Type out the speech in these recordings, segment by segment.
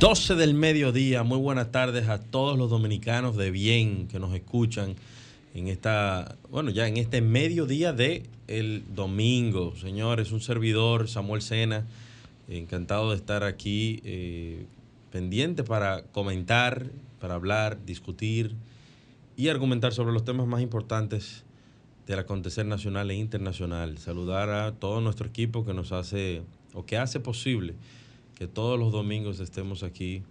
12 del mediodía, muy buenas tardes a todos los dominicanos de bien que nos escuchan en esta, bueno, ya en este mediodía de el domingo. Señores, un servidor, Samuel Sena, encantado de estar aquí, eh, pendiente para comentar, para hablar, discutir y argumentar sobre los temas más importantes del acontecer nacional e internacional. Saludar a todo nuestro equipo que nos hace o que hace posible que todos los domingos estemos aquí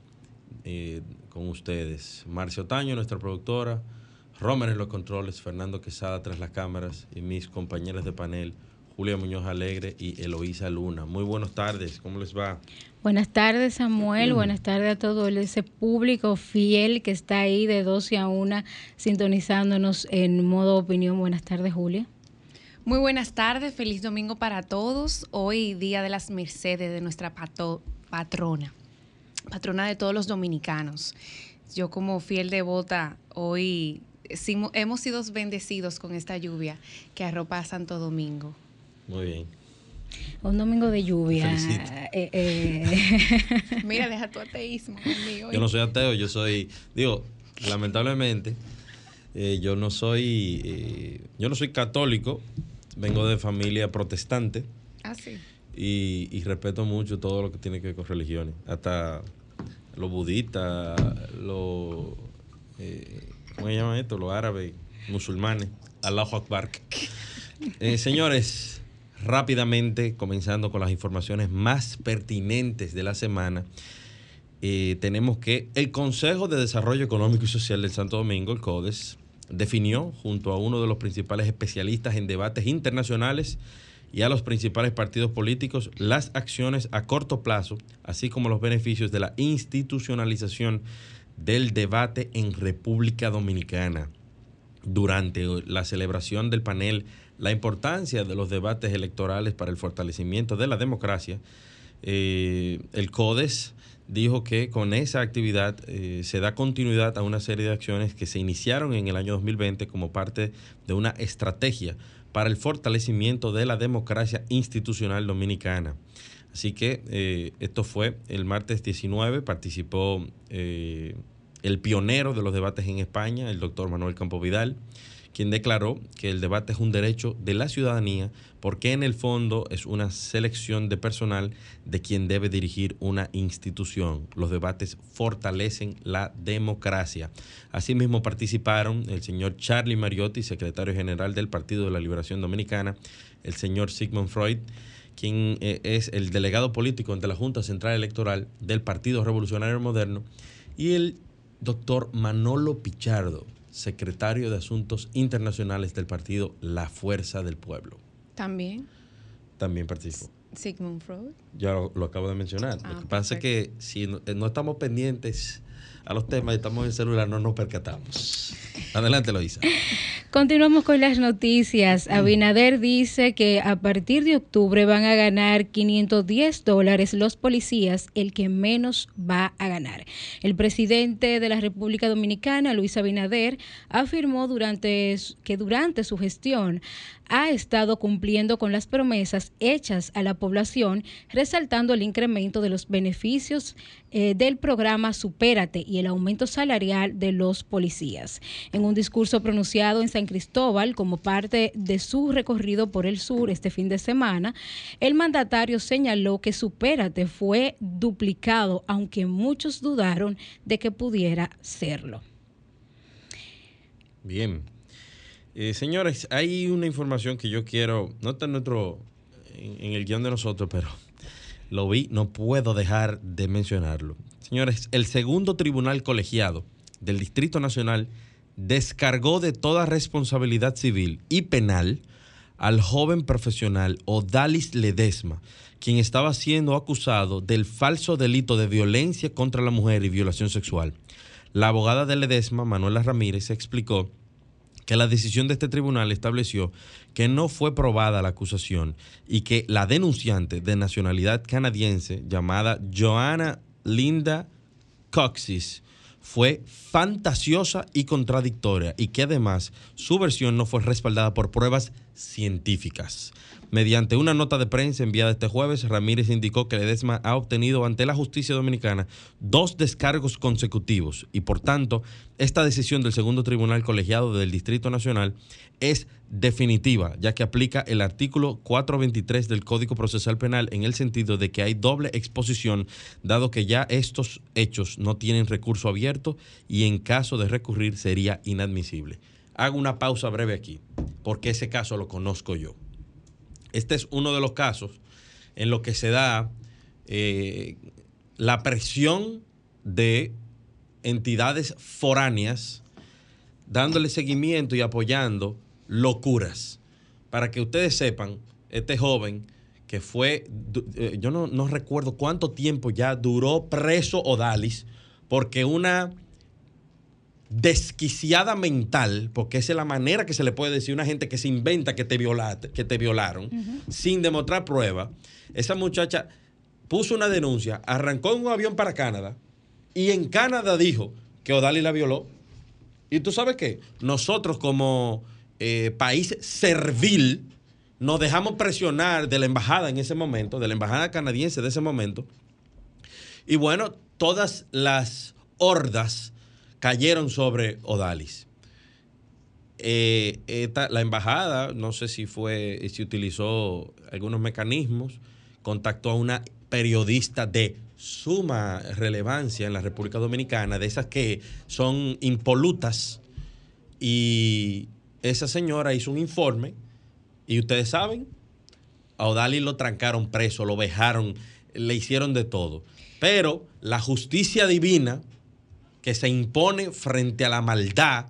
eh, con ustedes. Marcio Taño, nuestra productora, Romer en los controles, Fernando Quesada tras las cámaras y mis compañeras de panel, Julia Muñoz Alegre y Eloísa Luna. Muy buenas tardes, ¿cómo les va? Buenas tardes, Samuel. Buenas tardes a todo ese público fiel que está ahí de 12 a 1 sintonizándonos en modo opinión. Buenas tardes, Julia. Muy buenas tardes, feliz domingo para todos. Hoy, Día de las Mercedes de nuestra patrona, patrona de todos los dominicanos. Yo como fiel devota, hoy hemos sido bendecidos con esta lluvia que arropa a Santo Domingo. Muy bien. Un domingo de lluvia. Eh, eh. Mira, deja tu ateísmo conmigo. Yo no soy ateo, yo soy, digo, lamentablemente, eh, yo no soy, yo no soy católico, vengo de familia protestante. Ah, sí. Y, respeto mucho todo lo que tiene que ver con religiones, hasta los budistas, los, ¿cómo se llama esto? Los árabes, musulmanes, Allahu Akbar. señores, rápidamente, comenzando con las informaciones más pertinentes de la semana. Eh, tenemos que el Consejo de Desarrollo Económico y Social del Santo Domingo, el CODES, definió junto a uno de los principales especialistas en debates internacionales y a los principales partidos políticos las acciones a corto plazo, así como los beneficios de la institucionalización del debate en República Dominicana. Durante la celebración del panel la importancia de los debates electorales para el fortalecimiento de la democracia, eh, el CODES dijo que con esa actividad eh, se da continuidad a una serie de acciones que se iniciaron en el año 2020 como parte de una estrategia para el fortalecimiento de la democracia institucional dominicana. Así que eh, esto fue el martes 19, participó el pionero de los debates en España, el doctor Manuel Campo Vidal quien declaró que el debate es un derecho de la ciudadanía porque en el fondo es una selección de personal de quien debe dirigir una institución. Los debates fortalecen la democracia. Asimismo participaron el señor Charlie Mariotti, secretario general del Partido de la Liberación Dominicana, el señor Sigmund Freud, quien eh, es el delegado político ante la Junta Central Electoral del Partido Revolucionario Moderno, y el doctor Manolo Pichardo, secretario de Asuntos Internacionales del partido La Fuerza del Pueblo. También. También participó. Sigmund Freud. Ya lo, acabo de mencionar. lo ah, que pasa es que si no, no, estamos pendientes a los temas y estamos en el celular, no nos percatamos. Adelante, Loisa. Continuamos con las noticias. Mm. Abinader dice que a partir de octubre van a ganar 510 dólares los policías, el que menos va a ganar. El presidente de la República Dominicana, Luis Abinader, afirmó durante, que durante su gestión ha estado cumpliendo con las promesas hechas a la población, resaltando el incremento de los beneficios eh, del programa Supérate y el aumento salarial de los policías. En un discurso pronunciado en San Cristóbal como parte de su recorrido por el sur este fin de semana, el mandatario señaló que Supérate fue duplicado, aunque muchos dudaron de que pudiera serlo. Bien, eh, señores, hay una información que yo quiero, no está en, nuestro, en, el guion de nosotros, pero lo vi, no puedo dejar de mencionarlo. Señores, el segundo tribunal colegiado del Distrito Nacional descargó de toda responsabilidad civil y penal al joven profesional Odalis Ledesma, quien estaba siendo acusado del falso delito de violencia contra la mujer y violación sexual. La abogada de Ledesma, Manuela Ramírez, explicó que la decisión de este tribunal estableció que no fue probada la acusación y que la denunciante de nacionalidad canadiense llamada Joanna Linda Coxis fue fantasiosa y contradictoria y que además su versión no fue respaldada por pruebas científicas. Mediante una nota de prensa enviada este jueves, Ramírez indicó que Ledesma ha obtenido ante la justicia dominicana dos descargos consecutivos y por tanto esta decisión del segundo tribunal colegiado del Distrito Nacional es definitiva, ya que aplica el artículo 423 del Código Procesal Penal en el sentido de que hay doble exposición, dado que ya estos hechos no tienen recurso abierto y en caso de recurrir sería inadmisible. Hago una pausa breve aquí, porque ese caso lo conozco yo. Este es uno de los casos en los que se da eh, la presión de entidades foráneas dándole seguimiento y apoyando locuras. Para que ustedes sepan, este joven que fue, eh, yo no, no recuerdo cuánto tiempo ya duró preso Odalis, porque una desquiciada mental, porque esa es la manera que se le puede decir a una gente que se inventa que te, violaste, que te violaron, sin demostrar prueba. Esa muchacha puso una denuncia, arrancó en un avión para Canadá y en Canadá dijo que Odali la violó. ¿Y tú sabes qué? Nosotros como eh, país servil nos dejamos presionar de la embajada en ese momento, de la embajada canadiense de ese momento. Y bueno, todas las hordas cayeron sobre Odalis. Eh, la embajada, no sé si fue, si utilizó algunos mecanismos, contactó a una periodista de suma relevancia en la República Dominicana, de esas que son impolutas, y esa señora hizo un informe, y ustedes saben, a Odalis lo trancaron preso, lo vejaron, le hicieron de todo. Pero la justicia divina que se impone frente a la maldad,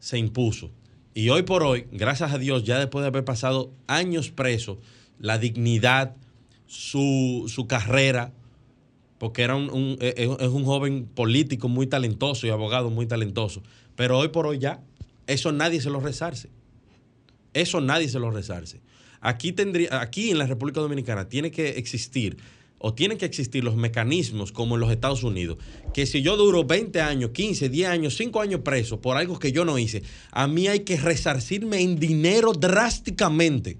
se impuso. Y hoy por hoy, gracias a Dios, ya después de haber pasado años preso, la dignidad, su, carrera, porque era un, e, e, es un joven político muy talentoso y abogado muy talentoso. Pero hoy por hoy ya, eso nadie se lo rezarse. Eso nadie se lo rezarse. Aquí, tendría, aquí en la República Dominicana tiene que existir o tienen que existir los mecanismos como en los Estados Unidos, que si yo duro 20 años, 15, 10 años, 5 años preso por algo que yo no hice, a mí hay que resarcirme en dinero drásticamente.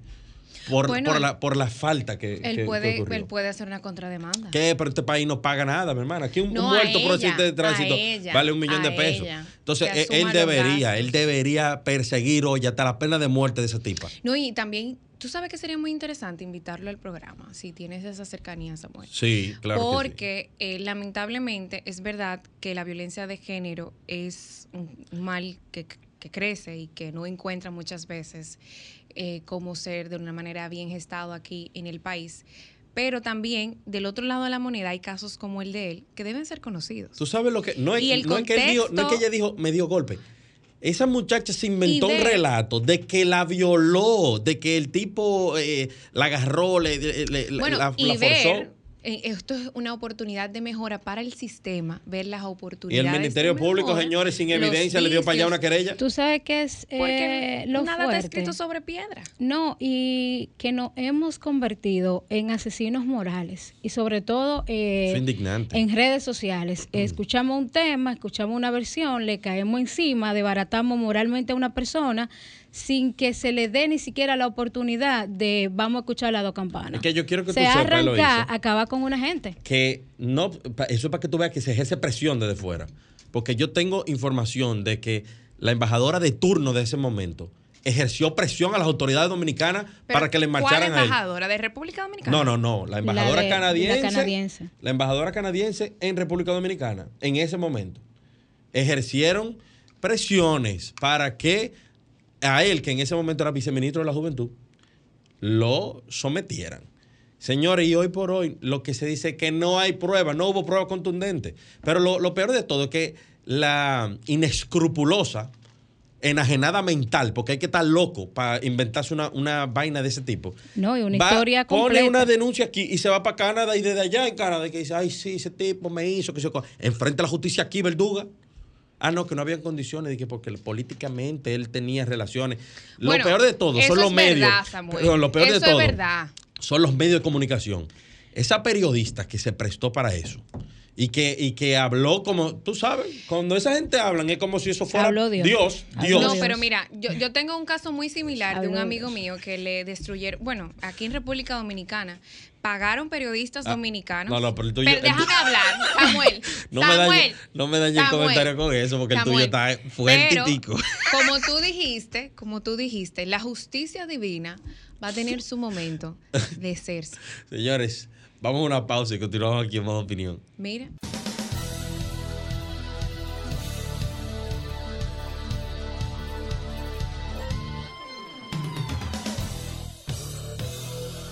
Por, por, la, por la falta que, él puede Él puede hacer una contrademanda. ¿Qué? Pero este país no paga nada, mi hermana. Aquí un, muerto por accidente de tránsito vale un millón de pesos. Entonces, él, él debería, él debería perseguir hoy hasta la pena de muerte de esa tipa. No, y también Tú sabes que sería muy interesante invitarlo al programa, si tienes esa cercanía, Samuel. Sí, claro. Porque eh, lamentablemente es verdad que la violencia de género es un mal que, crece y que no encuentra muchas veces eh, cómo ser de una manera bien gestado aquí en el país. Pero también del otro lado de la moneda hay casos como el de él que deben ser conocidos. Tú sabes lo que. No es, no que, no es que ella dijo me dio golpe esa muchacha se inventó un relato de que la violó, de que el tipo eh, la agarró, le, la, forzó. Esto es una oportunidad de mejora para el sistema, ver las oportunidades. Y el Ministerio Público, señores, sin evidencia, le dio para allá una querella. Tú sabes que es eh, nada está escrito sobre piedra. No, y que nos hemos convertido en asesinos morales y sobre todo eh, en redes sociales. Mm. Escuchamos un tema, escuchamos una versión, le caemos encima, debaratamos moralmente a una persona sin que se le dé ni siquiera la oportunidad de vamos a escuchar las dos campanas. Es que yo quiero que se tú arranca, acabar con una gente. Que no, eso es para que tú veas que se ejerce presión desde fuera. Porque yo tengo información de que la embajadora de turno de ese momento ejerció presión a las autoridades dominicanas para que le marcharan ¿cuál embajadora? ¿De República Dominicana? No, no, no. La embajadora canadiense, la canadiense. La embajadora canadiense en República Dominicana, en ese momento. Ejercieron presiones para que a él, que en ese momento era viceministro de la Juventud, lo sometieran. Señores, y hoy por hoy lo que se dice es que no hay prueba, no hubo prueba contundente. Pero lo, peor de todo es que la inescrupulosa enajenada mental, porque hay que estar loco para inventarse una, una vaina de ese tipo. No, y una Va, historia Pone completa. una denuncia aquí y se va para Canadá y desde allá en Canadá que dice, ay, sí, ese tipo me hizo, que se enfrente a la justicia aquí, verduga. Ah, no, que no habían condiciones, que porque políticamente él tenía relaciones. Lo Bueno, peor de todo son los es medios. verdad, lo peor Eso de es todo verdad. son los medios de comunicación. Esa periodista que se prestó para eso y que, y que habló como, tú sabes, cuando esa gente hablan es como si eso fuera Habló Dios. Dios. No, pero mira, yo, yo tengo un caso muy similar de un amigo Dios. mío que le destruyeron, bueno, aquí en República Dominicana, pagaron periodistas dominicanos. Ah, no, no, pero el tuyo- Pero el déjame tuyo- hablar, Samuel. No me Samuel. dañe, no me dañe el comentario con eso, porque el tuyo está fuerte Pero, y tico. Como tú dijiste, como tú dijiste, la justicia divina va a tener su momento de hacerse. Señores, vamos a una pausa y continuamos aquí en modo opinión. Mira.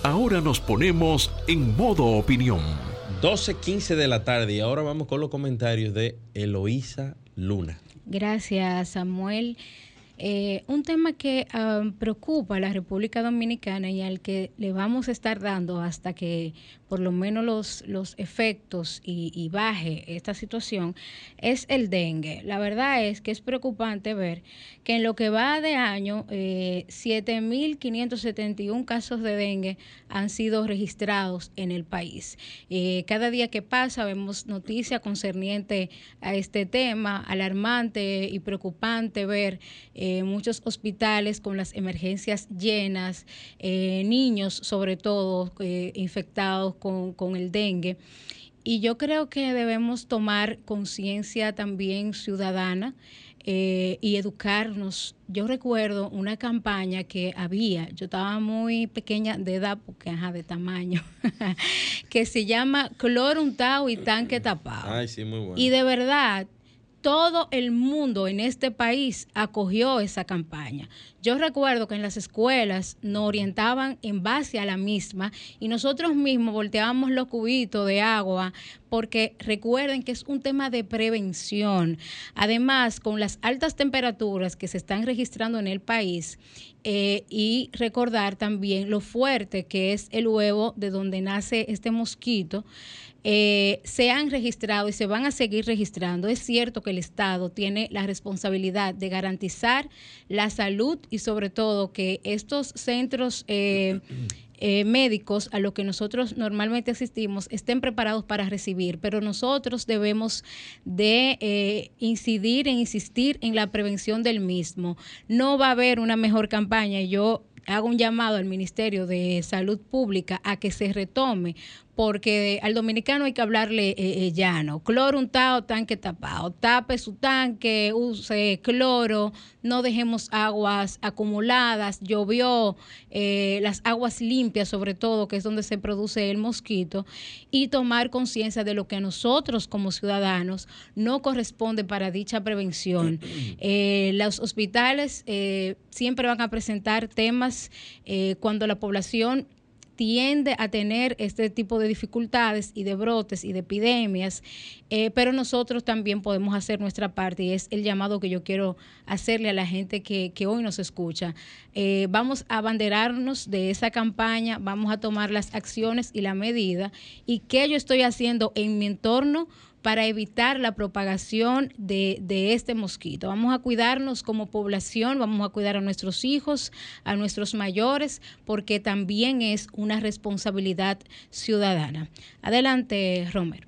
Ahora nos ponemos en modo opinión. 12.15 de la tarde y ahora vamos con los comentarios de Eloísa Luna. Gracias, Samuel. Eh, un tema que ah, preocupa a la República Dominicana y al que le vamos a estar dando hasta que por lo menos los, los efectos y, baje esta situación es el dengue. La verdad es que es preocupante ver que en lo que va de año, eh, 7.571 casos de dengue han sido registrados en el país. Eh, cada día que pasa vemos noticias concernientes a este tema, alarmante y preocupante ver muchos hospitales con las emergencias llenas, eh, niños sobre todo eh, infectados con, con el dengue. Y yo creo que debemos tomar conciencia también ciudadana eh, y educarnos. Yo recuerdo una campaña que había, yo estaba muy pequeña de edad, porque ajá, de tamaño, que se llama cloro untado y tanque tapado. Ay, sí, muy bueno. Y de verdad, todo el mundo en este país acogió esa campaña. Yo recuerdo que en las escuelas nos orientaban en base a la misma y nosotros mismos volteábamos los cubitos de agua porque recuerden que es un tema de prevención. Además, con las altas temperaturas que se están registrando en el país, eh, y recordar también lo fuerte que es el huevo de donde nace este mosquito, eh, se han registrado y se van a seguir registrando. Es cierto que el Estado tiene la responsabilidad de garantizar la salud y sobre todo que estos centros... eh, eh, médicos a los que nosotros normalmente asistimos estén preparados para recibir, pero nosotros debemos de eh, incidir e insistir en la prevención del mismo. No va a haber una mejor campaña. Yo hago un llamado al Ministerio de Salud Pública a que se retome, porque al dominicano hay que hablarle eh, eh, llano. Cloro untado, tanque tapado. Tape su tanque, use cloro, no dejemos aguas acumuladas. Llovió, eh, las aguas limpias sobre todo, que es donde se produce el mosquito, y tomar conciencia de lo que a nosotros como ciudadanos no corresponde para dicha prevención. Los hospitales eh, siempre van a presentar temas cuando la población tiende a tener este tipo de dificultades y de brotes y de epidemias, eh, pero nosotros también podemos hacer nuestra parte y es el llamado que yo quiero hacerle a la gente que, que hoy nos escucha. Eh, vamos a abanderarnos de esa campaña, vamos a tomar las acciones y la medida y qué yo estoy haciendo en mi entorno para evitar la propagación de, este mosquito. Vamos a cuidarnos como población, vamos a cuidar a nuestros hijos, a nuestros mayores, porque también es una responsabilidad ciudadana. Adelante, Romero.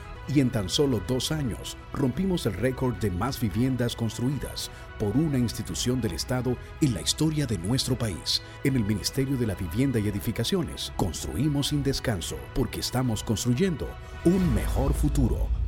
Y en tan solo dos años rompimos el récord de más viviendas construidas por una institución del Estado en la historia de nuestro país. En el Ministerio de la Vivienda y Edificaciones construimos sin descanso porque estamos construyendo un mejor futuro.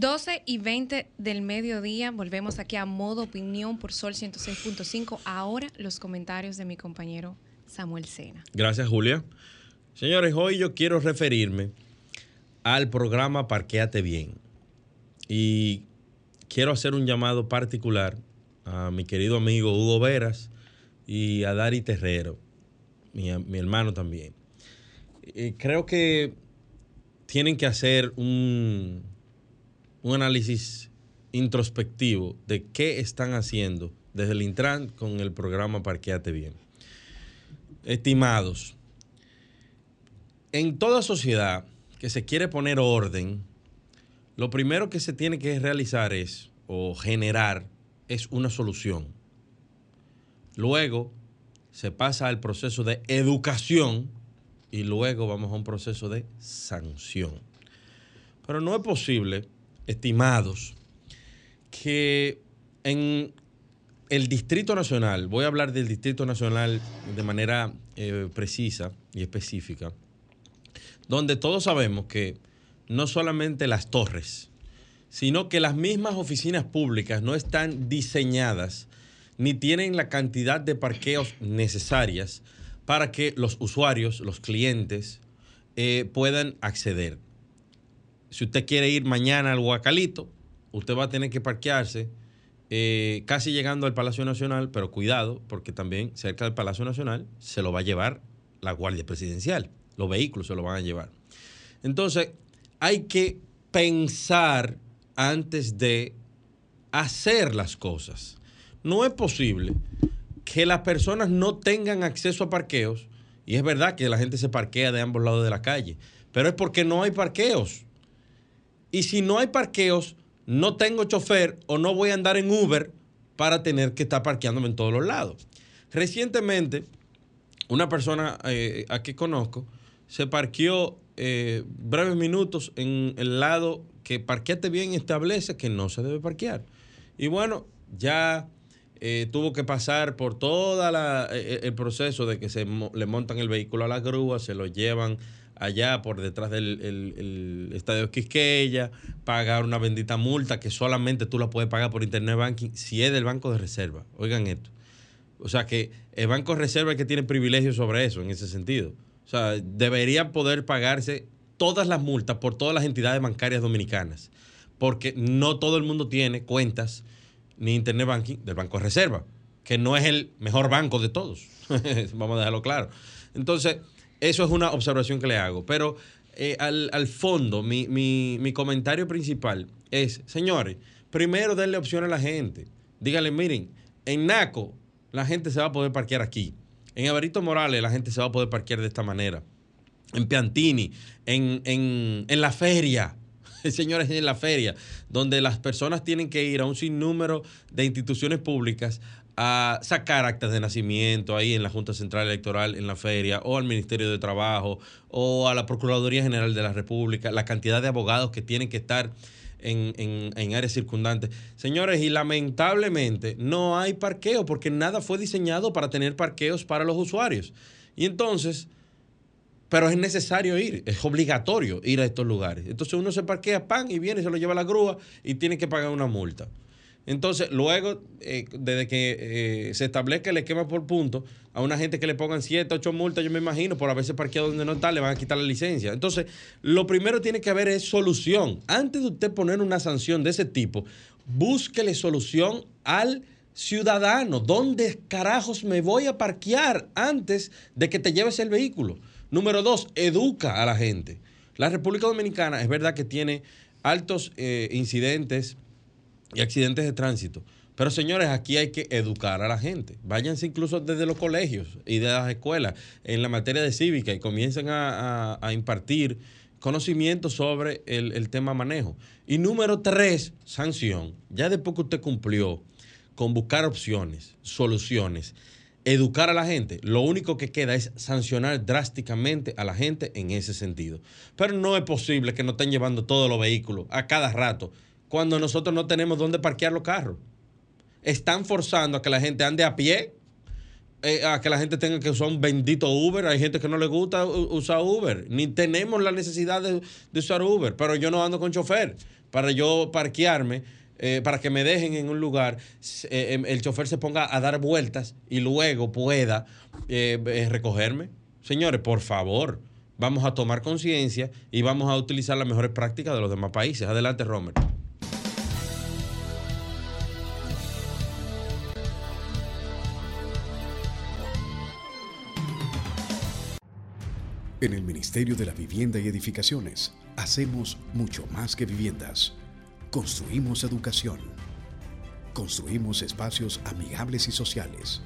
12 y 20 del mediodía, volvemos aquí a modo opinión por Sol 106.5. Ahora los comentarios de mi compañero Samuel Sena. Gracias, Julia. Señores, hoy yo quiero referirme al programa Parqueate Bien. Y quiero hacer un llamado particular a mi querido amigo Hugo Veras y a Dari Terrero, mi, mi hermano también. Eh, creo que tienen que hacer un, un análisis introspectivo de qué están haciendo desde el Intran con el programa Parqueate Bien. Estimados, en toda sociedad que se quiere poner orden, lo primero que se tiene que realizar es, o generar, es una solución. Luego se pasa al proceso de educación y luego vamos a un proceso de sanción. Pero no es posible, estimados, que en el Distrito Nacional, voy a hablar del Distrito Nacional de manera eh, precisa y específica, donde todos sabemos que no solamente las torres, sino que las mismas oficinas públicas no están diseñadas ni tienen la cantidad de parqueos necesarias para que los usuarios, los clientes, eh, puedan acceder. Si usted quiere ir mañana al Huacalito, usted va a tener que parquearse eh, casi llegando al Palacio Nacional, pero cuidado, porque también cerca del Palacio Nacional se lo va a llevar la Guardia Presidencial. Los vehículos se lo van a llevar. Entonces, hay que pensar antes de hacer las cosas. No es posible que las personas no tengan acceso a parqueos, y es verdad que la gente se parquea de ambos lados de la calle, pero es porque no hay parqueos. Y si no hay parqueos, no tengo chofer o no voy a andar en Uber para tener que estar parqueándome en todos los lados. Recientemente, una persona eh, a que conozco se parqueó eh, breves minutos en el lado que parqueate bien establece que no se debe parquear. Y bueno, ya eh, tuvo que pasar por todo el proceso de que se le montan el vehículo a la grúa, se lo llevan allá por detrás del el, estadio Quisqueya, pagar una bendita multa que solamente tú la puedes pagar por internet banking si es del banco de reserva. Oigan esto. O sea que el banco de reserva es que tiene privilegios sobre eso en ese sentido. O sea, debería poder pagarse todas las multas por todas las entidades bancarias dominicanas, porque no todo el mundo tiene cuentas ni internet banking del banco de reserva, que no es el mejor banco de todos. Vamos a dejarlo claro. Entonces, eso es una observación que le hago. Pero eh, al, fondo, mi, comentario principal es, señores, primero denle opción a la gente. Díganle, miren, en Naco la gente se va a poder parquear aquí. En Averito Morales la gente se va a poder parquear de esta manera. En Piantini, en, en la feria, señores, en la feria, donde las personas tienen que ir a un sinnúmero de instituciones públicas a sacar actas de nacimiento ahí en la Junta Central Electoral, en la feria, o al Ministerio de Trabajo, o a la Procuraduría General de la República, la cantidad de abogados que tienen que estar en, en, áreas circundantes. Señores, y lamentablemente no hay parqueo porque nada fue diseñado para tener parqueos para los usuarios. Y entonces, pero es necesario ir, es obligatorio ir a estos lugares. Entonces uno se parquea, pan, y viene, se lo lleva a la grúa y tiene que pagar una multa. Entonces, luego, eh, desde que eh, se establezca el esquema por punto, a una gente que le pongan 7, 8 multas, yo me imagino, por haberse parqueado donde no está, le van a quitar la licencia. Entonces, lo primero tiene que haber es solución. Antes de usted poner una sanción de ese tipo, búsquele solución al ciudadano. ¿Dónde carajos me voy a parquear antes de que te lleves el vehículo? Número dos, educa a la gente. La República Dominicana es verdad que tiene altos eh, incidentes y accidentes de tránsito. Pero señores, aquí hay que educar a la gente. Váyanse incluso desde los colegios y de las escuelas en la materia de cívica y comiencen a, impartir conocimiento sobre el, el, tema manejo. Y número tres, sanción. Ya después que usted cumplió con buscar opciones, soluciones, educar a la gente, lo único que queda es sancionar drásticamente a la gente en ese sentido. Pero no es posible que nos estén llevando todos los vehículos a cada rato cuando nosotros no tenemos dónde parquear los carros. Están forzando a que la gente ande a pie, eh, a que la gente tenga que usar un bendito Uber. Hay gente que no le gusta usar Uber, ni tenemos la necesidad de, usar Uber, pero yo no ando con chofer. para yo parquearme, eh, para que me dejen en un lugar, eh, em, el chofer se ponga a dar vueltas y luego pueda recogerme. Señores, por favor, vamos a tomar conciencia y vamos a utilizar las mejores prácticas de los demás países. Adelante, Romer. En el Ministerio de la Vivienda y Edificaciones hacemos mucho más que viviendas. Construimos educación. Construimos espacios amigables y sociales.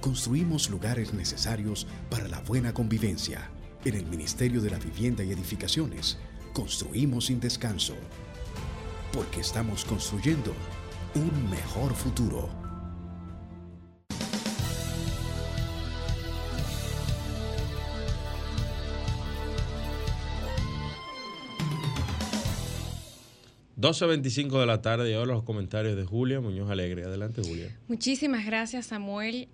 Construimos lugares necesarios para la buena convivencia. En el Ministerio de la Vivienda y Edificaciones construimos sin descanso. Porque estamos construyendo un mejor futuro. 12.25 de la tarde y ahora los comentarios de Julia Muñoz Alegre. Adelante, Julia. Muchísimas gracias, Samuel.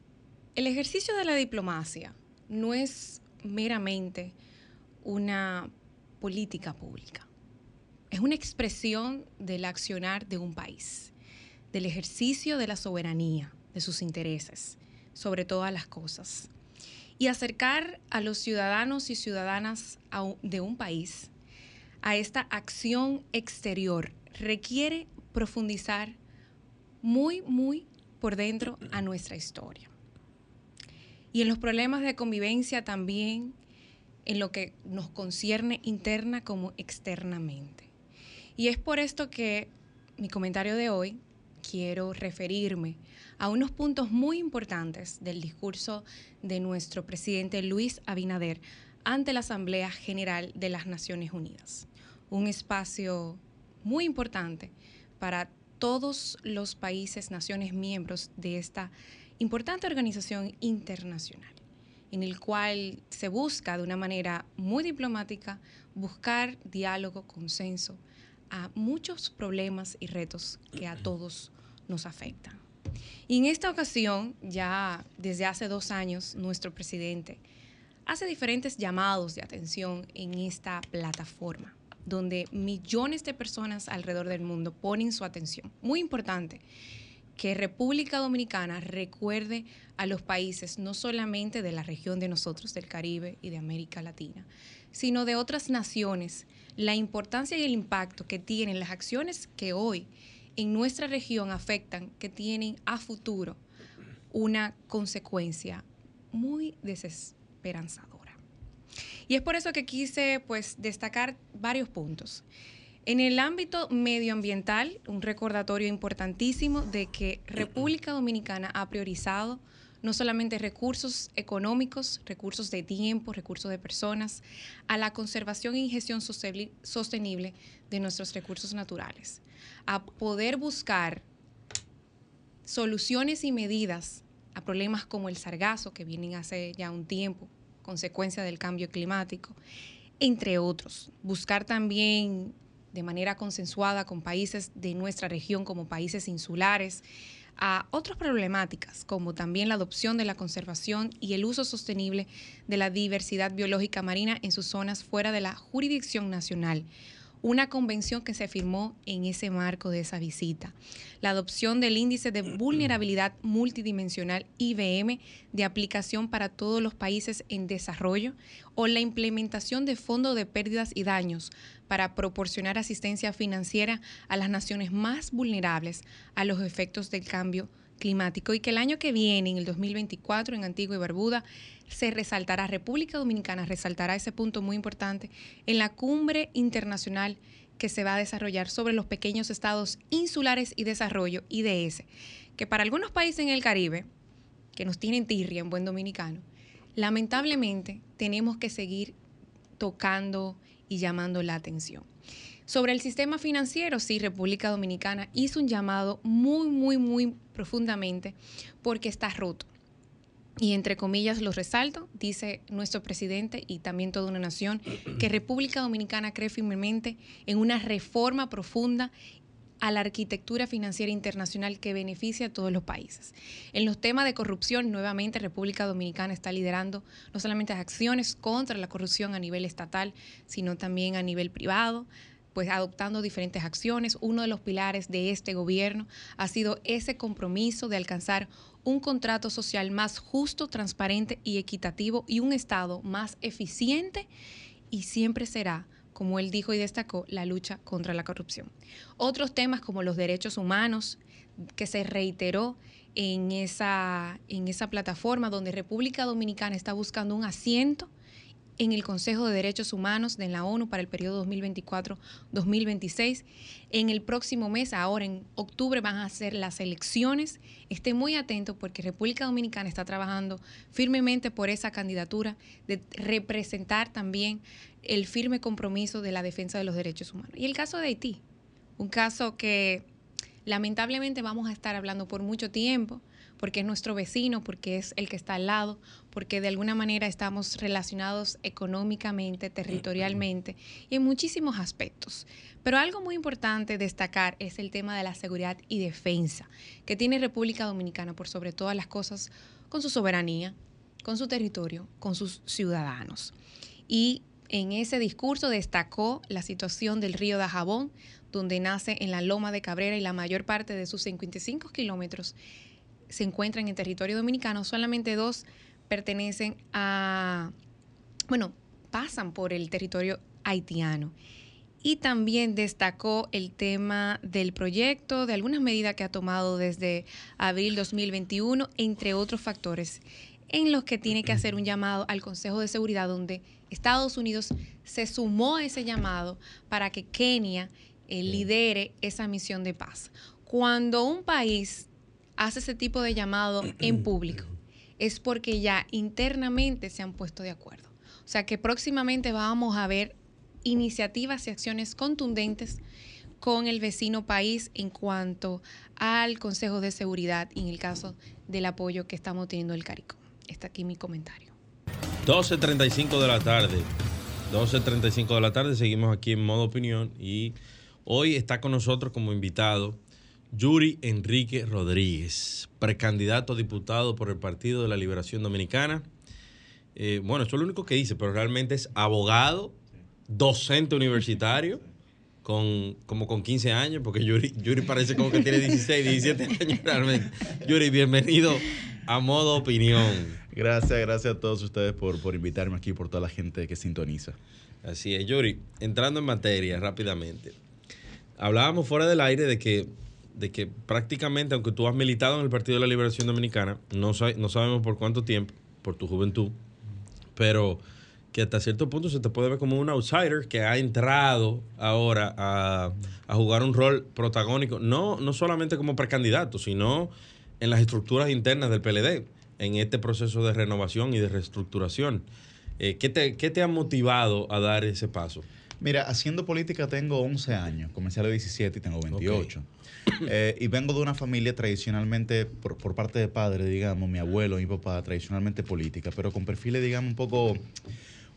El ejercicio de la diplomacia no es meramente una política pública. Es una expresión del accionar de un país, del ejercicio de la soberanía, de sus intereses, sobre todas las cosas. Y acercar a los ciudadanos y ciudadanas de un país a esta acción exterior requiere profundizar muy, muy por dentro a nuestra historia. Y en los problemas de convivencia también, en lo que nos concierne interna como externamente. Y es por esto que mi comentario de hoy quiero referirme a unos puntos muy importantes del discurso de nuestro presidente Luis Abinader ante la Asamblea General de las Naciones Unidas un espacio muy importante para todos los países, naciones miembros de esta importante organización internacional, en el cual se busca de una manera muy diplomática buscar diálogo, consenso a muchos problemas y retos que a todos nos afectan. Y en esta ocasión, ya desde hace dos años, nuestro presidente hace diferentes llamados de atención en esta plataforma donde millones de personas alrededor del mundo ponen su atención. Muy importante que República Dominicana recuerde a los países no solamente de la región de nosotros, del Caribe y de América Latina, sino de otras naciones, la importancia y el impacto que tienen las acciones que hoy en nuestra región afectan, que tienen a futuro una consecuencia muy desesperanzadora. Y es por eso que quise pues destacar varios puntos. En el ámbito medioambiental, un recordatorio importantísimo de que República Dominicana ha priorizado no solamente recursos económicos, recursos de tiempo, recursos de personas, a la conservación y gestión sostenible de nuestros recursos naturales, a poder buscar soluciones y medidas a problemas como el sargazo, que vienen hace ya un tiempo, consecuencia del cambio climático, entre otros. Buscar también de manera consensuada con países de nuestra región como países insulares, a otras problemáticas como también la adopción de la conservación y el uso sostenible de la diversidad biológica marina en sus zonas fuera de la jurisdicción nacional, una convención que se firmó en ese marco de esa visita. La adopción del índice de vulnerabilidad multidimensional IBM de aplicación para todos los países en desarrollo o la implementación de fondos de pérdidas y daños para proporcionar asistencia financiera a las naciones más vulnerables a los efectos del cambio climático y que el año que viene, en el 2024, en Antigua y Barbuda, se resaltará, República Dominicana resaltará ese punto muy importante en la cumbre internacional que se va a desarrollar sobre los pequeños estados insulares y desarrollo, IDS, que para algunos países en el Caribe, que nos tienen tirria en buen dominicano, lamentablemente tenemos que seguir tocando y llamando la atención. Sobre el sistema financiero, sí, República Dominicana hizo un llamado muy, muy, muy profundamente porque está roto. Y entre comillas lo resalto, dice nuestro presidente y también toda una nación, que República Dominicana cree firmemente en una reforma profunda a la arquitectura financiera internacional que beneficia a todos los países. En los temas de corrupción, nuevamente República Dominicana está liderando no solamente acciones contra la corrupción a nivel estatal, sino también a nivel privado, pues adoptando diferentes acciones. Uno de los pilares de este gobierno ha sido ese compromiso de alcanzar un contrato social más justo, transparente y equitativo y un Estado más eficiente y siempre será como él dijo y destacó, la lucha contra la corrupción. Otros temas como los derechos humanos, que se reiteró en esa, en esa plataforma donde República Dominicana está buscando un asiento en el Consejo de Derechos Humanos de la ONU para el periodo 2024-2026. En el próximo mes, ahora en octubre, van a ser las elecciones. Esté muy atento porque República Dominicana está trabajando firmemente por esa candidatura de representar también el firme compromiso de la defensa de los derechos humanos. Y el caso de Haití, un caso que lamentablemente vamos a estar hablando por mucho tiempo porque es nuestro vecino, porque es el que está al lado, porque de alguna manera estamos relacionados económicamente, territorialmente y en muchísimos aspectos. Pero algo muy importante destacar es el tema de la seguridad y defensa que tiene República Dominicana por sobre todas las cosas con su soberanía, con su territorio, con sus ciudadanos. Y en ese discurso destacó la situación del río de Jabón, donde nace en la Loma de Cabrera y la mayor parte de sus 55 kilómetros se encuentran en territorio dominicano, solamente dos pertenecen a, bueno, pasan por el territorio haitiano. Y también destacó el tema del proyecto, de algunas medidas que ha tomado desde abril 2021, entre otros factores, en los que tiene que hacer un llamado al Consejo de Seguridad, donde Estados Unidos se sumó a ese llamado para que Kenia eh, lidere esa misión de paz. Cuando un país hace ese tipo de llamado en público, es porque ya internamente se han puesto de acuerdo. O sea que próximamente vamos a ver iniciativas y acciones contundentes con el vecino país en cuanto al Consejo de Seguridad y en el caso del apoyo que estamos teniendo el CARICOM. Está aquí mi comentario. 12.35 de la tarde. 12.35 de la tarde, seguimos aquí en modo opinión y hoy está con nosotros como invitado Yuri Enrique Rodríguez, precandidato a diputado por el Partido de la Liberación Dominicana. Eh, bueno, eso es lo único que dice, pero realmente es abogado, docente universitario, con, como con 15 años, porque Yuri, Yuri parece como que tiene 16, 17 años realmente. Yuri, bienvenido a Modo Opinión. Gracias, gracias a todos ustedes por, por invitarme aquí, por toda la gente que sintoniza. Así es, Yuri, entrando en materia rápidamente. Hablábamos fuera del aire de que de que prácticamente, aunque tú has militado en el Partido de la Liberación Dominicana, no, no sabemos por cuánto tiempo, por tu juventud, pero que hasta cierto punto se te puede ver como un outsider que ha entrado ahora a, jugar un rol protagónico, no, no solamente como precandidato, sino en las estructuras internas del PLD, en este proceso de renovación y de reestructuración. Eh, ¿qué, te, ¿Qué te ha motivado a dar ese paso? Mira, haciendo política tengo 11 años, comencé a los 17 y tengo 28. Eh, y vengo de una familia tradicionalmente, por, parte de padre, digamos, mi abuelo, mi papá, tradicionalmente política, pero con perfiles, digamos, un poco,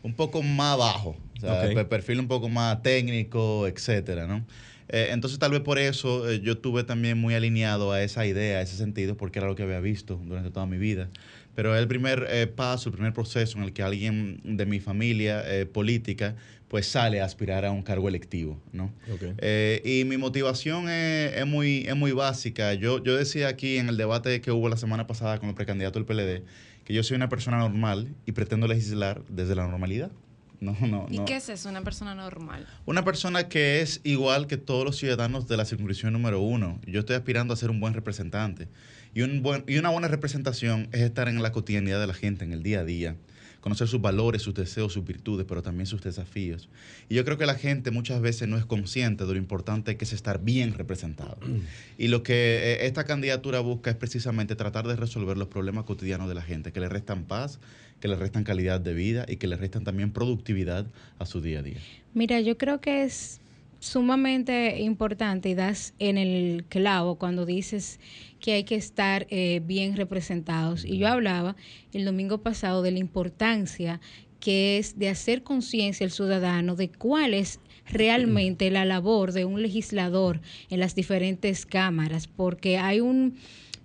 un poco más bajo, o sea, perfil un poco más técnico, etcétera, ¿no? Eh, entonces tal vez por eso eh, yo estuve también muy alineado a esa idea, a ese sentido, porque era lo que había visto durante toda mi vida. Pero es el primer paso, el primer proceso en el que alguien de mi familia política pues sale a aspirar a un cargo electivo, ¿no? Eh, y mi motivación es, muy, es muy básica. Yo, yo decía aquí en el debate que hubo la semana pasada con el precandidato del PLD que yo soy una persona normal y pretendo legislar desde la normalidad. No, no, ¿Y qué es eso, una persona normal? Una persona que es igual que todos los ciudadanos de la circunscripción número uno. Yo estoy aspirando a ser un buen representante. Y, un buen, y una buena representación es estar en la cotidianidad de la gente, en el día a día conocer sus valores, sus deseos, sus virtudes, pero también sus desafíos. Y yo creo que la gente muchas veces no es consciente de lo importante que es estar bien representado. Y lo que eh, esta candidatura busca es precisamente tratar de resolver los problemas cotidianos de la gente, que le restan paz, que le restan calidad de vida y que le restan también productividad a su día a día. Mira, yo creo que es sumamente importante y das en el clavo cuando dices que hay que estar eh, bien representados. Y yo hablaba el domingo pasado de la importancia que es de hacer conciencia al ciudadano de cuál es realmente la labor de un legislador en las diferentes cámaras, porque hay un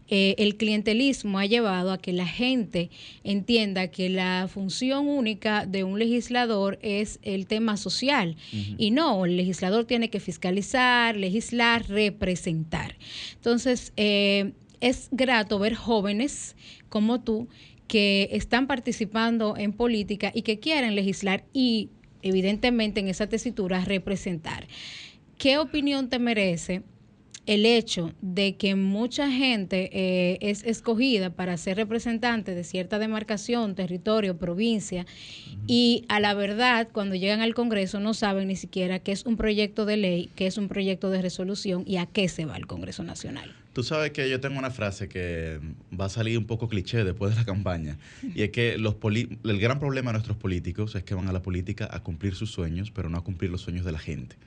eh, el clientelismo ha llevado a que la gente entienda que la función única de un legislador es el tema social. Y no, el legislador tiene que fiscalizar, legislar, representar. Entonces, eh, es grato ver jóvenes como tú que están participando en política y que quieren legislar y evidentemente en esa tesitura representar. ¿Qué opinión te merece el hecho de que mucha gente eh, es escogida para ser representante de cierta demarcación, territorio, provincia, y a la verdad, cuando llegan al Congreso no saben ni siquiera qué es un proyecto de ley, qué es un proyecto de resolución y a qué se va el Congreso Nacional. Tú sabes que yo tengo una frase que va a salir un poco cliché después de la campaña, y es que los el gran problema de nuestros políticos es que van a la política a cumplir sus sueños, pero no a cumplir los sueños de la gente.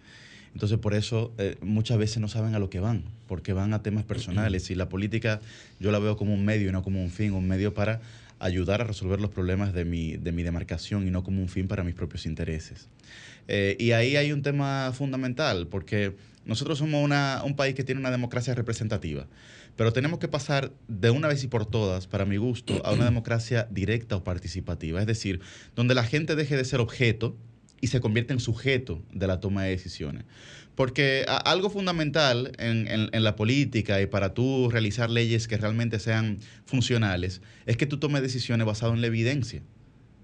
Entonces, por eso eh, muchas veces no saben a lo que van, porque van a temas personales. Y la política yo la veo como un medio y no como un fin, un medio para ayudar a resolver los problemas de mi, de mi demarcación y no como un fin para mis propios intereses. Eh, y ahí hay un tema fundamental, porque nosotros somos una, un país que tiene una democracia representativa, pero tenemos que pasar de una vez y por todas, para mi gusto, a una democracia directa o participativa, es decir, donde la gente deje de ser objeto y se convierte en sujeto de la toma de decisiones. Porque algo fundamental en, la política y para tú realizar leyes que realmente sean funcionales es que tú tomes decisiones basadas en la evidencia,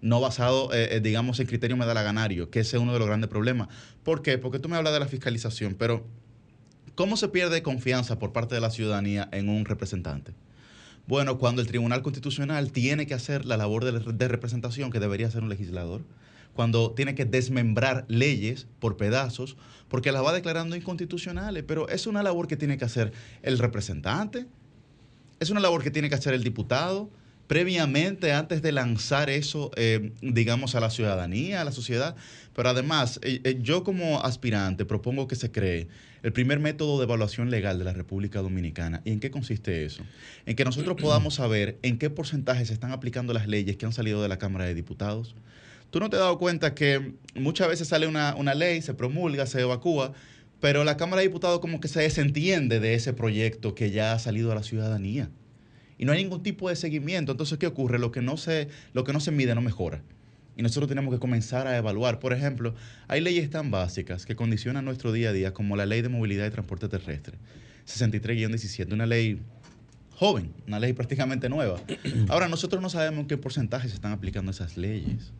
no basado, eh, eh, digamos, en criterio medalaganario, que ese es uno de los grandes problemas. ¿Por qué? Porque tú me hablas de la fiscalización, pero ¿cómo se pierde confianza por parte de la ciudadanía en un representante? Bueno, cuando el Tribunal Constitucional tiene que hacer la labor de representación que debería hacer un legislador cuando tiene que desmembrar leyes por pedazos, porque las va declarando inconstitucionales, pero es una labor que tiene que hacer el representante, es una labor que tiene que hacer el diputado, previamente, antes de lanzar eso, eh, digamos, a la ciudadanía, a la sociedad. Pero además, eh, eh, yo como aspirante propongo que se cree el primer método de evaluación legal de la República Dominicana. ¿Y en qué consiste eso? En que nosotros podamos saber en qué porcentaje se están aplicando las leyes que han salido de la Cámara de Diputados, ¿Tú no te has dado cuenta que muchas veces sale una, ley, se promulga, se evacúa, pero la Cámara de Diputados como que se desentiende de ese proyecto que ya ha salido a la ciudadanía? Y no hay ningún tipo de seguimiento. Entonces, ¿qué ocurre? Lo que no se, lo que no se mide no mejora. Y nosotros tenemos que comenzar a evaluar. Por ejemplo, hay leyes tan básicas que condicionan nuestro día a día, como la Ley de Movilidad y Transporte Terrestre, 63-17, una ley joven, una ley prácticamente nueva. Ahora, nosotros no sabemos en qué porcentaje se están aplicando esas leyes.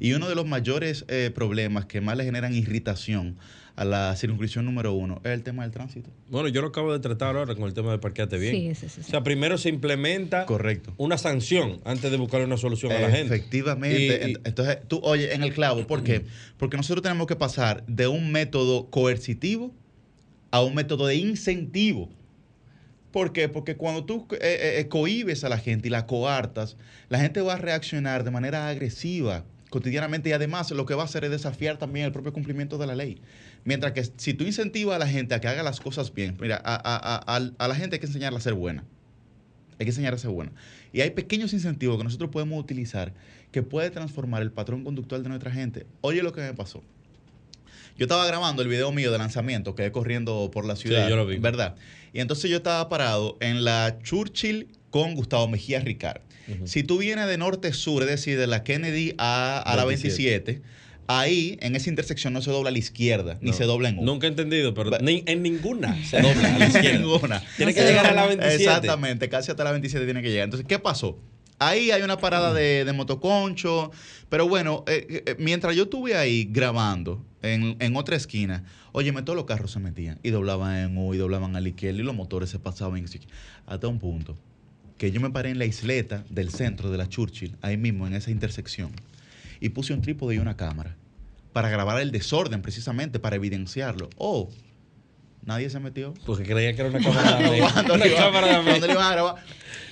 Y uno de los mayores eh, problemas que más le generan irritación a la circunscripción número uno es el tema del tránsito. Bueno, yo lo acabo de tratar ahora con el tema de parqueate bien. Sí, sí, sí, O sea, primero se implementa Correcto. una sanción antes de buscar una solución a la gente. Efectivamente. Entonces, tú, oye, en el clavo, ¿por qué? Porque nosotros tenemos que pasar de un método coercitivo a un método de incentivo. ¿Por qué? Porque cuando tú eh, eh, eh, cohibes a la gente y la coartas, la gente va a reaccionar de manera agresiva cotidianamente y además lo que va a hacer es desafiar también el propio cumplimiento de la ley. Mientras que si tú incentivas a la gente a que haga las cosas bien, mira, a, la gente hay que enseñarla a ser buena. Hay que enseñarla a ser buena. Y hay pequeños incentivos que nosotros podemos utilizar que puede transformar el patrón conductual de nuestra gente. Oye lo que me pasó. Yo estaba grabando el video mío de lanzamiento, que corriendo por la ciudad, yo lo vi. ¿verdad? Y entonces yo estaba parado en la Churchill con Gustavo Mejía Ricard. Si tú vienes de norte-sur, es decir, de la Kennedy a, la 27, ahí en esa intersección no se dobla a la izquierda, ni se dobla en una. Nunca he entendido, pero en ninguna se dobla a la izquierda. ninguna. Tiene que llegar a la 27. Exactamente, casi hasta la 27 tiene que llegar. Entonces, ¿qué pasó? Ahí hay una parada de, motoconcho, pero bueno, eh, eh, eh, mientras yo estuve ahí grabando en, en, otra esquina, óyeme, todos los carros se metían y doblaban en U y doblaban a la izquierda y los motores se pasaban hasta un punto que yo me paré en la isleta del centro de la Churchill, ahí mismo, en esa intersección, y puse un trípode y una cámara para grabar el desorden, precisamente, para evidenciarlo. Oh, nadie se metió. Porque creía que era una cámara de grabar.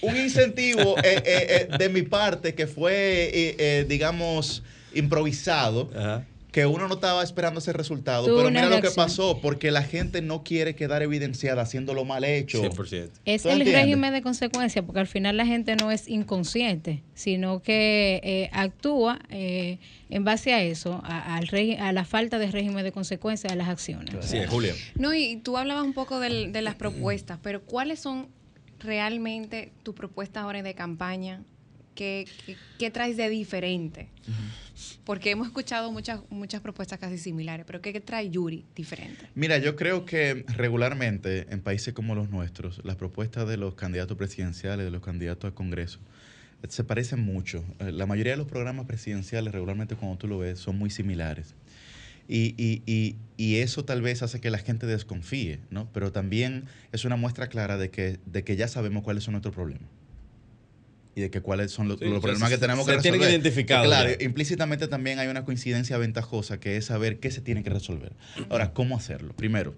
Un incentivo eh, eh, eh, de mi parte que fue, digamos, improvisado. Ajá que uno no estaba esperando ese resultado, pero mira lo que pasó, porque la gente no quiere quedar evidenciada haciéndolo mal hecho. 100%. Es el régimen de consecuencia, porque al final la gente no es inconsciente, sino que eh, actúa eh, en base a eso, a, a la falta de régimen de consecuencia de las acciones. Así es, Julio. No, y tú hablabas un poco de las propuestas, pero ¿cuáles son realmente tu propuesta ahora de campaña? ¿Qué, qué, qué traes de diferente? Porque hemos escuchado muchas, muchas propuestas casi similares, pero ¿qué trae Yuri diferente? Mira, yo creo que regularmente en países como los nuestros, las propuestas de los candidatos presidenciales, de los candidatos al Congreso, se parecen mucho. Eh, La mayoría de los programas presidenciales, regularmente cuando tú lo ves, son muy similares. Y, y- y- y eso tal vez hace que la gente desconfíe, ¿no? Pero también es una muestra clara de que, de que ya sabemos cuáles son nuestros problemas. Y de que cuáles son los, Sí, problemas se- que tenemos se que tienen resolver. identificados Claro, ya. implícitamente también hay una coincidencia ventajosa que es saber qué se tiene que resolver. Ahora, ¿cómo hacerlo? Primero,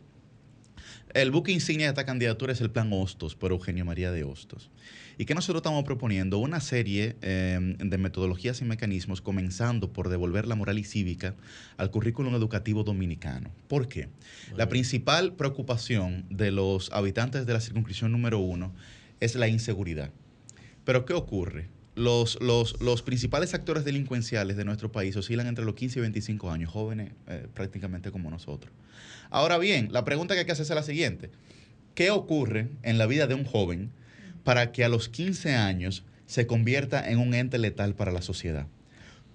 el buque insignia de esta candidatura es el Plan Hostos por Eugenio María de Hostos. ¿Y qué nosotros estamos proponiendo? Una serie eh, de metodologías y mecanismos, comenzando por devolver la moral y cívica al currículum educativo dominicano. ¿Por qué? La principal preocupación de los habitantes de la circunscripción número uno es la inseguridad. Pero ¿qué ocurre? Los, los, los principales actores delincuenciales de nuestro país oscilan entre los 15 y 25 años, jóvenes eh, prácticamente como nosotros. Ahora bien, la pregunta que hay que hacerse es la siguiente. ¿Qué ocurre en la vida de un joven para que a los 15 años se convierta en un ente letal para la sociedad?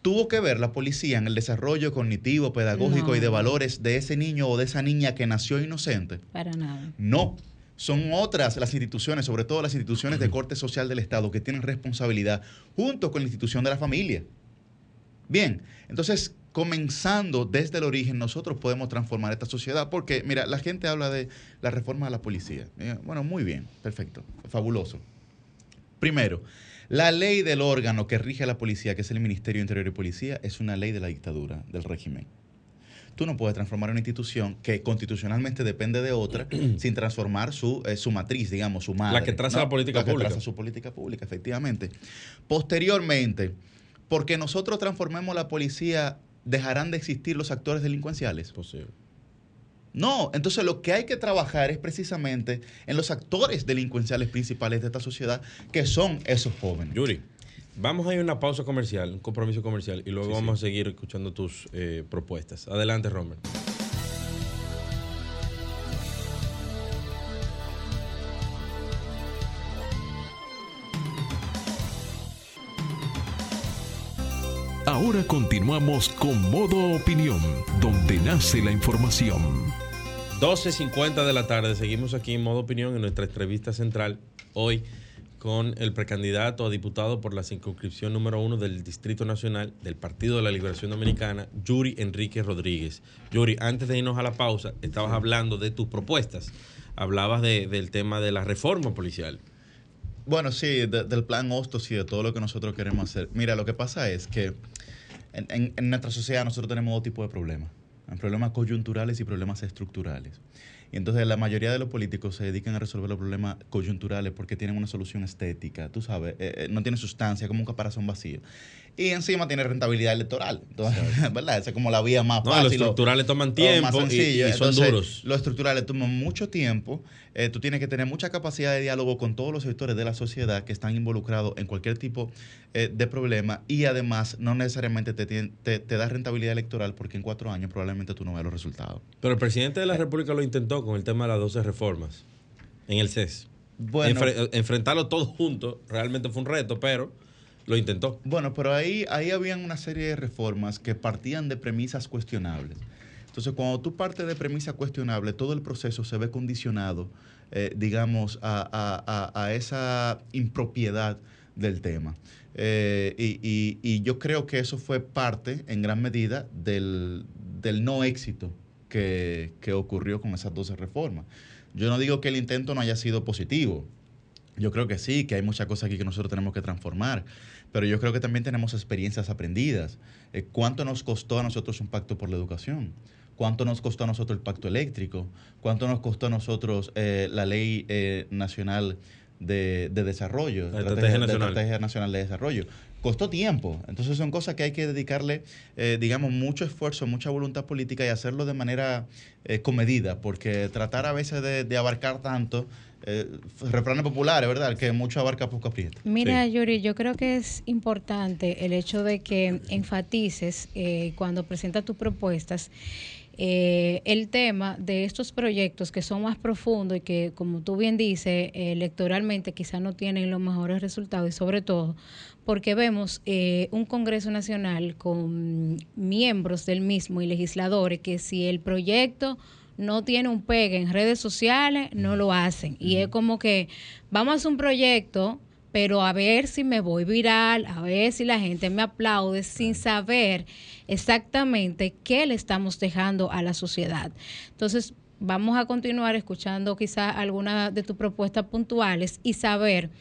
¿Tuvo que ver la policía en el desarrollo cognitivo, pedagógico y de valores de ese niño o de esa niña que nació inocente? Para nada. No. Son otras las instituciones, sobre todo las instituciones de corte social del Estado, que tienen responsabilidad junto con la institución de la familia. Bien, entonces, comenzando desde el origen, nosotros podemos transformar esta sociedad, porque, mira, la gente habla de la reforma de la policía. Eh, Bueno, muy bien, perfecto, fabuloso. Primero, la ley del órgano que rige a la policía, que es el Ministerio de Interior y Policía, es una ley de la dictadura, del régimen. Tú no puedes transformar una institución que constitucionalmente depende de otra sin transformar su, eh, su matriz, digamos, su madre. que traza la política la que pública. traza su política pública, efectivamente. Posteriormente, porque nosotros transformemos la policía, dejarán de existir los actores delincuenciales. Posible. No, entonces lo que hay que trabajar es precisamente en los actores delincuenciales principales de esta sociedad, que son esos jóvenes. Yuri, vamos a ir a una pausa comercial, un compromiso comercial, y luego Sí, vamos sí. a seguir escuchando tus eh, propuestas. Adelante, Romer. Ahora continuamos con Modo Opinión, donde nace la información. 12.50 de la tarde, seguimos aquí en modo opinión en nuestra entrevista central hoy con el precandidato a diputado por la circunscripción número uno del Distrito Nacional del Partido de la Liberación Dominicana, Yuri Enrique Rodríguez. Yuri, antes de irnos a la pausa, estabas hablando de tus propuestas. Hablabas de- del tema de la reforma policial. Bueno, sí, de- del plan Hostos y de todo lo que nosotros queremos hacer. Mira, lo que pasa es que en, en- nuestra sociedad nosotros tenemos dos tipos de problemas. Problemas coyunturales y problemas estructurales. Y entonces la mayoría de los políticos se dedican a resolver los problemas coyunturales porque tienen una solución estética, tú sabes, eh, eh, no tiene sustancia, como un caparazón vacío. Y encima tiene rentabilidad electoral. Entonces, ¿verdad? Esa es como la vía más No, fácil. los estructurales toman tiempo y- y son Entonces, duros. Los estructurales toman mucho tiempo. eh, tú tienes que tener mucha capacidad de diálogo con todos los sectores de la sociedad que están involucrados en cualquier tipo eh, de problema y además no necesariamente te, te, te da rentabilidad electoral porque en cuatro años probablemente tú no veas los resultados. Pero el presidente de la República lo intentó con el tema de las 12 reformas en el CES. Bueno, Enfre- enfrentarlo todo junto realmente fue un reto, pero lo intentó. Bueno, pero ahí, ahí habían una serie de reformas que partían de premisas cuestionables. Entonces, cuando tú partes de premisas cuestionables, todo el proceso se ve condicionado, eh, digamos, a, a- a- esa impropiedad del tema. Eh, y, y- y yo creo que eso fue parte, en gran medida, del, del no éxito que, que ocurrió con esas 12 reformas. Yo no digo que el intento no haya sido positivo. Yo creo que sí, que hay muchas cosas aquí que nosotros tenemos que transformar, pero yo creo que también tenemos experiencias aprendidas. Eh, ¿Cuánto nos costó a nosotros un pacto por la educación? ¿Cuánto nos costó a nosotros el pacto eléctrico? ¿Cuánto nos costó a nosotros eh, la ley eh, nacional de, de desarrollo? La Estrategia de Nacional. Estrategia Nacional de Desarrollo. Costó tiempo. Entonces son cosas que hay que dedicarle, eh, digamos, mucho esfuerzo, mucha voluntad política y hacerlo de manera eh, comedida, porque tratar a veces de, de abarcar tanto eh, refranes populares, ¿verdad? Que mucho abarca, poco aprieta. Mira, Yuri, yo creo que es importante el hecho de que enfatices eh, cuando presentas tus propuestas eh, el tema de estos proyectos que son más profundos y que, como tú bien dices, electoralmente quizás no tienen los mejores resultados y sobre todo porque vemos eh, un Congreso Nacional con miembros del mismo y legisladores que si el proyecto no tiene un pegue en redes sociales, no lo hacen. Y es como que vamos a hacer un proyecto, pero a ver si me voy viral, a ver si la gente me aplaude sin saber exactamente qué le estamos dejando a la sociedad. Entonces, vamos a continuar escuchando quizás algunas de tus propuestas puntuales y saber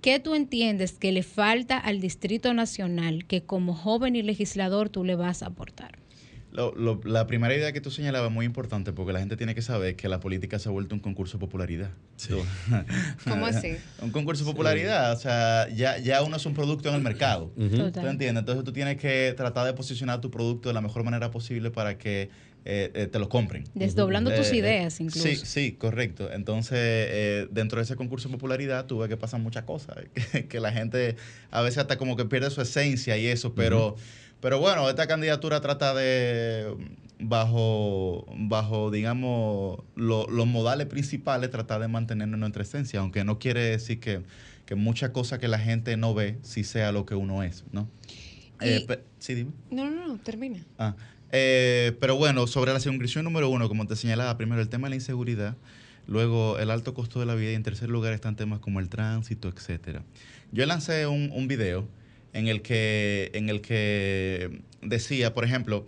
qué tú entiendes que le falta al Distrito Nacional que como joven y legislador tú le vas a aportar. Lo, lo, la primera idea que tú señalabas es muy importante porque la gente tiene que saber que la política se ha vuelto un concurso de popularidad. Sí. ¿Cómo así? un concurso de popularidad. Sí. O sea, ya, ya uno es un producto en el mercado. Uh -huh. ¿Tú entiendes? Entonces tú tienes que tratar de posicionar tu producto de la mejor manera posible para que eh, eh, te lo compren. Desdoblando uh -huh. tus ideas, eh, incluso. Sí, sí, correcto. Entonces, dentro de ese concurso de popularidad, tú ves que pasan muchas cosas. Que, que, la gente a veces hasta como que pierde su esencia y eso, pero. Uh -huh. Pero bueno, esta candidatura trata de, bajo, bajo digamos, lo, los modales principales, tratar de mantener nuestra esencia, aunque no quiere decir que, que muchas cosas que la gente no ve, sí sea lo que uno es, ¿no? Y, eh, sí, dime. No, no, no, termina. Ah, eh, pero bueno, sobre la circunscripción número uno, como te señalaba, primero el tema de la inseguridad, luego el alto costo de la vida y en tercer lugar están temas como el tránsito, etcétera. Yo lancé un, un video en el que, en el que decía, por ejemplo,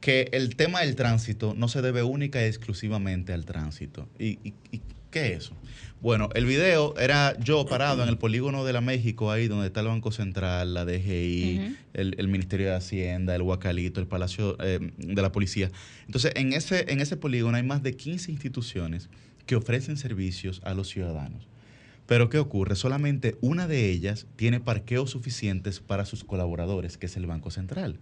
que el tema del tránsito no se debe única y exclusivamente al tránsito. ¿Y, y, y qué es eso? Bueno, el video era yo parado en el polígono de la México, ahí donde está el Banco Central, la DGI, uh -huh. el, el, Ministerio de Hacienda, el Huacalito, el Palacio eh, de la Policía. Entonces, en ese, en ese polígono hay más de 15 instituciones que ofrecen servicios a los ciudadanos. Pero ¿qué ocurre? Solamente una de ellas tiene parqueos suficientes para sus colaboradores, que es el Banco Central.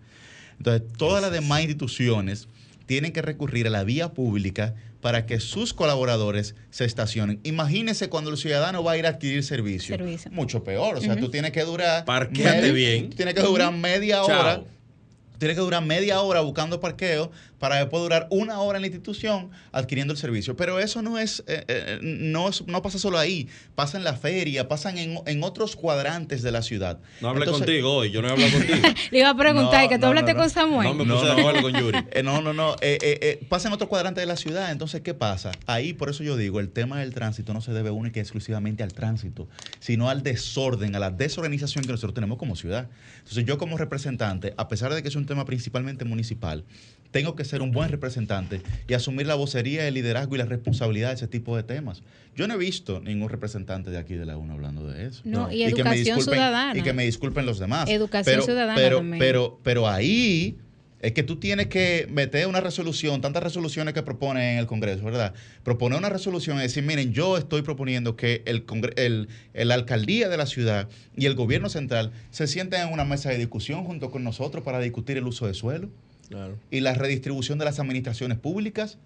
Entonces, todas las demás instituciones tienen que recurrir a la vía pública para que sus colaboradores se estacionen. Imagínense cuando el ciudadano va a ir a adquirir servicio. servicio. Mucho peor. O sea, uh -huh. tú tienes que durar... Parqueate bien. Tienes que durar media hora. Chao tiene que durar media hora buscando parqueo para después durar una hora en la institución adquiriendo el servicio. Pero eso no es, eh, eh, no, es no pasa solo ahí, pasa en la feria, pasan en, en otros cuadrantes de la ciudad. No hablé Entonces, contigo hoy, yo no he hablado contigo. Le iba a preguntar, no, ¿que tú no, hablaste no, con Samuel? No, me puse de acuerdo con Yuri. Eh, no, no, no, pasa en otros cuadrantes de la ciudad. Entonces, ¿qué pasa? Ahí, por eso yo digo, el tema del tránsito no se debe única y exclusivamente al tránsito, sino al desorden, a la desorganización que nosotros tenemos como ciudad. Entonces, yo como representante, a pesar de que es un tema principalmente municipal, tengo que ser un buen representante y asumir la vocería, el liderazgo y la responsabilidad de ese tipo de temas. Yo no he visto ningún representante de aquí de la UNA hablando de eso. No, no. y, y educación ciudadana. Y que me disculpen los demás. Educación pero, ciudadana pero, también. Pero, pero ahí es que tú tienes que meter una resolución, tantas resoluciones que proponen en el Congreso, ¿verdad? Proponer una resolución y decir, miren, yo estoy proponiendo que el, el, el, alcaldía de la ciudad y el gobierno central se sienten en una mesa de discusión junto con nosotros para discutir el uso de suelo claro. y la redistribución de las administraciones públicas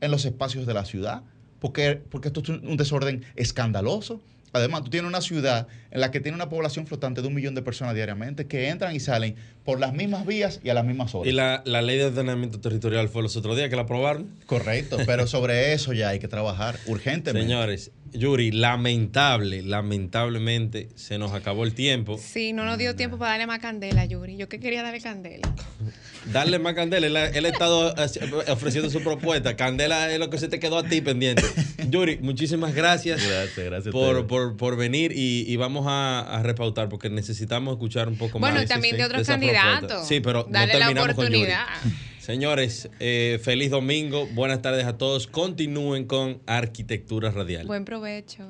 en los espacios de la ciudad, porque, porque esto es un desorden escandaloso. Además, tú tienes una ciudad en la que tiene una población flotante de un millón de personas diariamente que entran y salen por las mismas vías y a las mismas horas. Y la, la ley de ordenamiento territorial fue los otros días que la aprobaron. Correcto, pero sobre eso ya hay que trabajar urgentemente. Señores, Yuri, lamentable, lamentablemente se nos acabó el tiempo. Sí, no nos dio tiempo para darle más candela, Yuri. Yo que quería darle candela. darle más candela. Él, él, ha estado ofreciendo su propuesta. Candela es lo que se te quedó a ti pendiente. Yuri, muchísimas gracias. Gracias, gracias. Por, por, por, venir y, y vamos a, a, repautar porque necesitamos escuchar un poco bueno, más. Bueno, también de otros candidatos. Sí, pero Dale no terminamos la oportunidad. Con Yuri. Señores, eh, feliz domingo, buenas tardes a todos. Continúen con Arquitectura Radial. Buen provecho.